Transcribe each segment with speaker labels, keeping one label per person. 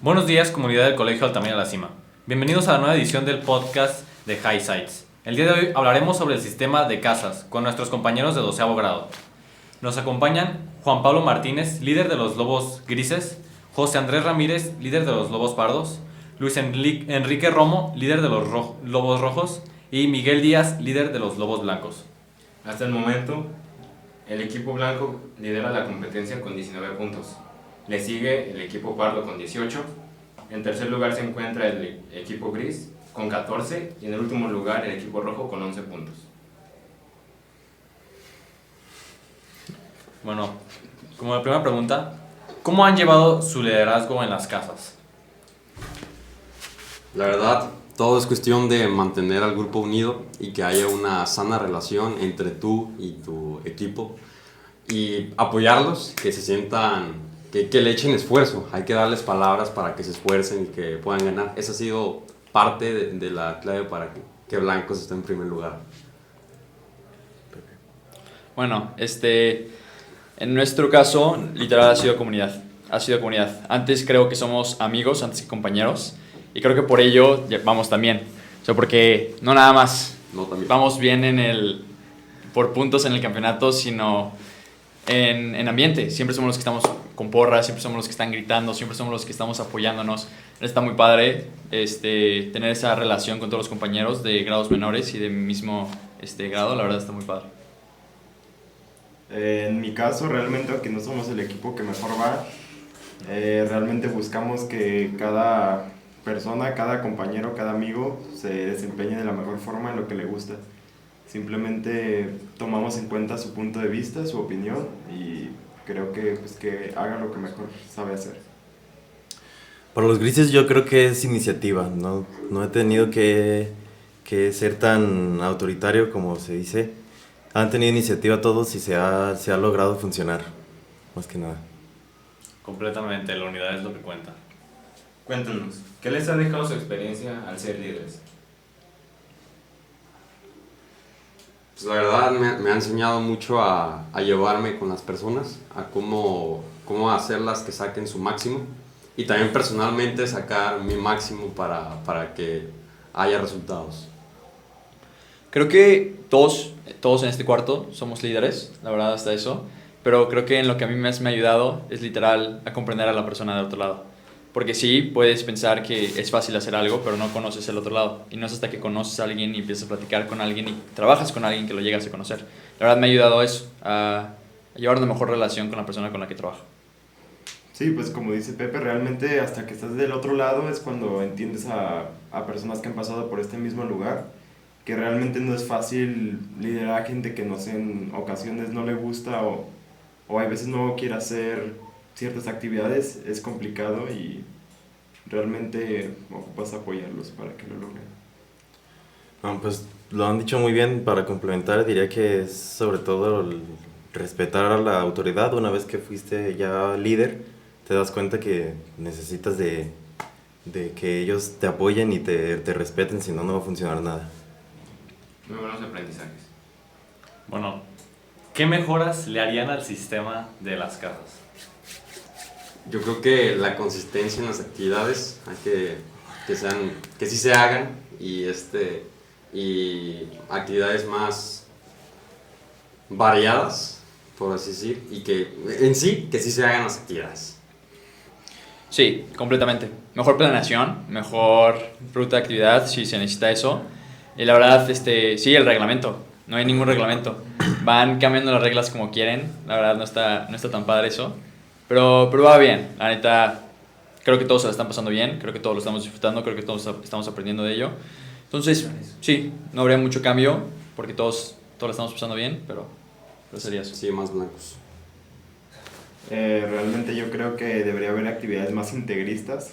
Speaker 1: Buenos días, comunidad del Colegio Altamira La Cima. Bienvenidos a la nueva edición del podcast de High Sites. El día de hoy hablaremos sobre el sistema de casas con nuestros compañeros de doceavo grado. Nos acompañan Juan Pablo Martínez, líder de los Lobos Grises, José Andrés Ramírez, líder de los Lobos Pardos, Luis Enrique Romo, líder de los Lobos Rojos, y Miguel Díaz, líder de los Lobos Blancos.
Speaker 2: Hasta el momento, el equipo blanco lidera la competencia con 19 puntos. Le sigue el equipo pardo con 18. En tercer lugar se encuentra el equipo gris con 14 y en el último lugar el equipo rojo con 11 puntos.
Speaker 1: Bueno, como la primera pregunta, ¿cómo han llevado su liderazgo en las casas?
Speaker 3: La verdad, todo es cuestión de mantener al grupo unido y que haya una sana relación entre tú y tu equipo y apoyarlos, que se sientan, que, que le echen esfuerzo. Hay que darles palabras para que se esfuercen y que puedan ganar. Esa ha sido parte de, de la clave para que, que Blancos esté en primer lugar.
Speaker 4: Bueno, este, en nuestro caso, literal ha sido comunidad. Ha sido comunidad. Antes creo que somos amigos, antes que compañeros. Y creo que por ello vamos también. O sea, porque no nada más
Speaker 3: No,
Speaker 4: vamos bien en el, por puntos en el campeonato, sino en, en ambiente. Siempre somos los que estamos con porras, siempre somos los que están gritando, siempre somos los que estamos apoyándonos. Está muy padre este, tener esa relación con todos los compañeros de grados menores y de mi mismo este, grado. La verdad está muy padre.
Speaker 5: En mi caso, realmente, aunque no somos el equipo que mejor va, eh, realmente buscamos que cada persona, cada compañero, cada amigo se desempeñe de la mejor forma en lo que le gusta. Simplemente tomamos en cuenta su punto de vista, su opinión y creo que, pues, que haga lo que mejor sabe hacer.
Speaker 6: Para los grises yo creo que es iniciativa, no, no he tenido que, que ser tan autoritario como se dice. Han tenido iniciativa todos y se ha, se ha logrado funcionar, más que nada.
Speaker 1: Completamente, la unidad es lo que cuenta.
Speaker 2: Cuéntanos, ¿qué les ha dejado su experiencia al ser líderes?
Speaker 3: Pues la verdad me, me ha enseñado mucho a, a, llevarme con las personas, a cómo, cómo hacerlas que saquen su máximo y también personalmente sacar mi máximo para, para que haya resultados.
Speaker 4: Creo que todos, todos en este cuarto somos líderes, la verdad hasta eso, pero creo que en lo que a mí más me ha ayudado es literal a comprender a la persona del otro lado. Porque sí, puedes pensar que es fácil hacer algo, pero no conoces el otro lado. Y no es hasta que conoces a alguien y empiezas a platicar con alguien y trabajas con alguien que lo llegas a conocer. La verdad me ha ayudado eso, a, llevar una mejor relación con la persona con la que trabajo.
Speaker 5: Sí, pues como dice Pepe, realmente hasta que estás del otro lado es cuando entiendes a, a personas que han pasado por este mismo lugar, que realmente no es fácil liderar a gente que no sé, en ocasiones no le gusta o, o a veces no quiere hacer ciertas actividades, es complicado y realmente ocupas apoyarlos para que lo logren.
Speaker 6: Bueno, pues lo han dicho muy bien, para complementar diría que es sobre todo el respetar a la autoridad una vez que fuiste ya líder te das cuenta que necesitas de, de que ellos te apoyen y te, te, respeten, si no, no va a funcionar nada.
Speaker 2: Muy buenos aprendizajes.
Speaker 1: Bueno, ¿qué mejoras le harían al sistema de las casas?
Speaker 3: Yo creo que la consistencia en las actividades, hay que, que, sean, que sí se hagan y, este, y actividades más variadas, por así decir, y que en sí, que sí se hagan las actividades.
Speaker 4: Sí, completamente. Mejor planeación, mejor ruta de actividad si se necesita eso. Y la verdad, este, sí, el reglamento. No hay ningún reglamento. Van cambiando las reglas como quieren. La verdad, no está, no está tan padre eso. Pero, pero va bien. La neta, creo que todos se la están pasando bien. Creo que todos lo estamos disfrutando. Creo que todos estamos aprendiendo de ello. Entonces, sí, no habría mucho cambio porque todos, todos la estamos pasando bien, pero, pero sería eso.
Speaker 3: Sí, más blancos.
Speaker 5: Eh, realmente yo creo que debería haber actividades más integristas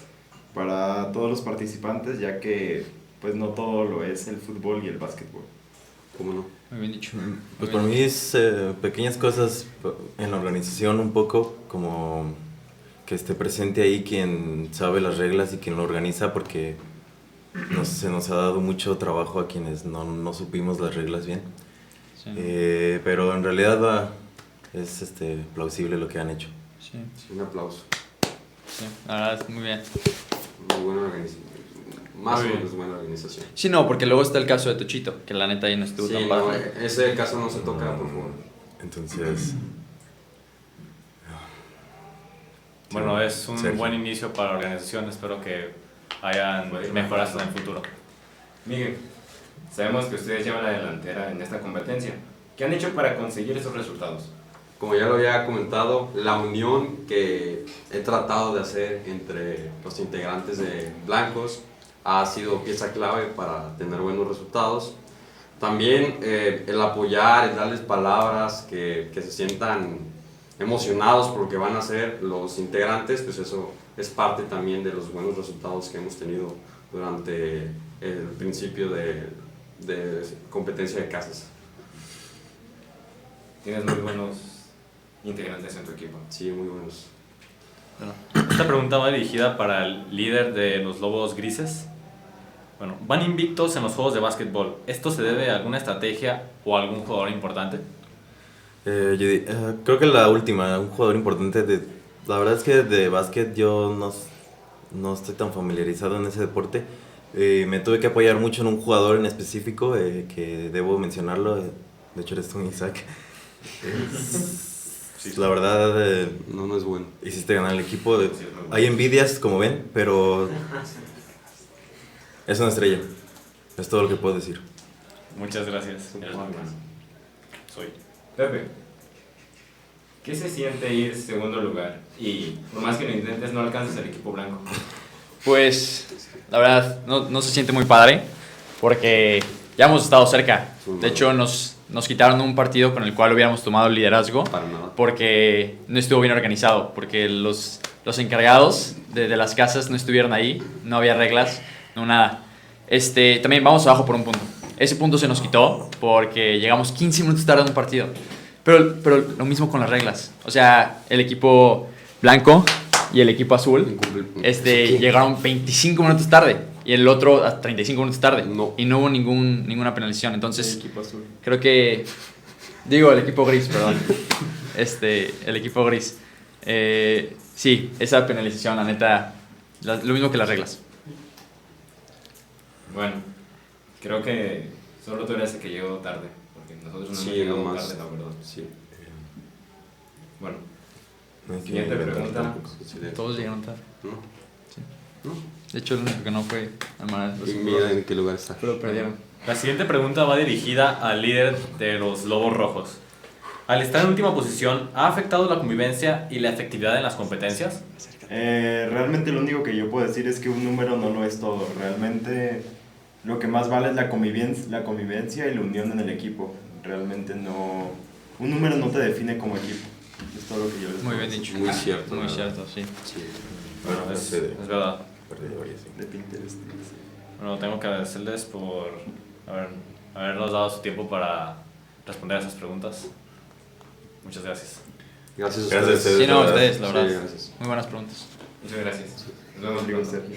Speaker 5: para todos los participantes, ya que pues no todo lo es el fútbol y el básquetbol.
Speaker 3: ¿Cómo no?
Speaker 4: Muy bien dicho.
Speaker 6: Pues para mí es eh, pequeñas cosas en la organización un poco, como que esté presente ahí quien sabe las reglas y quien lo organiza, porque nos, se nos ha dado mucho trabajo a quienes no, no supimos las reglas bien. Sí. Eh, pero en realidad va, es este, plausible lo que han hecho.
Speaker 4: Sí.
Speaker 3: sí. Un aplauso.
Speaker 4: Sí, la verdad, muy bien.
Speaker 3: Muy buena organización. Más o menos buena organización.
Speaker 4: Sí, no, porque luego está el caso de Tuchito, que la neta ahí no estuvo
Speaker 3: Sí,
Speaker 4: tan
Speaker 3: no,
Speaker 4: padre.
Speaker 3: ese caso no se toca, por favor.
Speaker 6: Entonces,
Speaker 1: Bueno, es un
Speaker 6: Sergio.
Speaker 1: buen inicio para la organización. Espero que hayan mejoras en el futuro.
Speaker 2: Miguel, sabemos que ustedes llevan la delantera en esta competencia. ¿Qué han hecho para conseguir esos resultados?
Speaker 3: Como ya lo había comentado, la unión que he tratado de hacer entre los integrantes de Blancos ha sido pieza clave para tener buenos resultados. También eh, el apoyar, el darles palabras que, que se sientan emocionados por lo que van a hacer los integrantes, pues eso es parte también de los buenos resultados que hemos tenido durante el principio de, de competencia de casas.
Speaker 2: Tienes muy buenos integrantes en tu equipo.
Speaker 3: Sí, muy buenos.
Speaker 1: Bueno, esta pregunta va dirigida para el líder de los Lobos Grises. Bueno, van invictos en los juegos de básquetbol. ¿Esto se debe a alguna estrategia o a algún jugador importante?
Speaker 6: eh, yo eh, creo que la última, un jugador importante de... La verdad es que de básquet yo no, no estoy tan familiarizado en ese deporte. Eh, me tuve que apoyar mucho en un jugador en específico eh, que debo mencionarlo. eh, de hecho eres tú, Isaac. La verdad, eh,
Speaker 3: No, no es bueno.
Speaker 6: hiciste ganar el equipo.
Speaker 2: Sí,
Speaker 6: hay envidias, como ven, pero es una estrella. Es todo lo que puedo decir.
Speaker 1: Muchas gracias.
Speaker 2: Eres muy bueno.
Speaker 1: Soy.
Speaker 2: Pepe, ¿qué se siente ir segundo lugar? Y por más que lo intentes, no alcanzas el equipo blanco.
Speaker 4: Pues, la verdad, no, no se siente muy padre, porque ya hemos estado cerca. De hecho, nos, nos quitaron un partido con el cual hubiéramos tomado el liderazgo,
Speaker 3: Para nada.
Speaker 4: porque no estuvo bien organizado, porque los, los encargados de, de las casas no estuvieron ahí, no había reglas, no nada. Este, también vamos abajo por un punto. Ese punto se nos quitó porque llegamos 15 minutos tarde en un partido. Pero, pero lo mismo con las reglas. O sea, el equipo blanco y el equipo azul este, llegaron 25 minutos tarde y el otro a 35 minutos tarde.
Speaker 3: No.
Speaker 4: Y no hubo ningún, ninguna penalización. Entonces,
Speaker 5: equipo azul.
Speaker 4: creo que. Digo, el equipo gris, perdón. Este, el equipo gris. Eh, sí, esa penalización, la neta, la- lo mismo que las reglas.
Speaker 2: Bueno, creo que solo tú eres el que llegó tarde, porque nosotros no
Speaker 3: Sí,
Speaker 2: hemos llegado
Speaker 3: nomás.
Speaker 2: tarde, la verdad.
Speaker 3: Sí.
Speaker 2: Bueno,
Speaker 6: No
Speaker 2: Siguiente pregunta.
Speaker 6: tampoco.
Speaker 4: Todos llegaron tarde.
Speaker 3: ¿No?
Speaker 4: De hecho, el único que no fue Amaral.
Speaker 3: Y mira en qué lugar está.
Speaker 4: Pero perdieron.
Speaker 1: La siguiente pregunta va dirigida al líder de los Lobos Rojos. Al estar en última posición, ¿ha afectado la convivencia y la efectividad en las competencias?
Speaker 5: Eh, realmente lo único que yo puedo decir es que un número no lo es todo. Realmente lo que más vale es la convivencia, la convivencia y la unión en el equipo. Realmente no... Un número no te define como equipo. Es todo lo que yo les
Speaker 4: Muy bien dicho.
Speaker 3: Muy cierto,
Speaker 4: Muy cierto, sí.
Speaker 3: Sí.
Speaker 1: Bueno,
Speaker 6: no
Speaker 1: es, es verdad.
Speaker 6: Sí.
Speaker 5: De Pinterest.
Speaker 1: Bueno, tengo que agradecerles por haber, habernos dado su tiempo para responder a esas preguntas. Muchas gracias.
Speaker 3: Gracias a
Speaker 6: Gracias a
Speaker 3: ustedes.
Speaker 6: ustedes.
Speaker 4: Sí, no,
Speaker 6: verdad.
Speaker 4: ustedes, la
Speaker 3: Sí,
Speaker 4: verdad.
Speaker 3: gracias.
Speaker 4: Muy buenas preguntas.
Speaker 2: muchas gracias. Nos vemos.
Speaker 5: Sergio.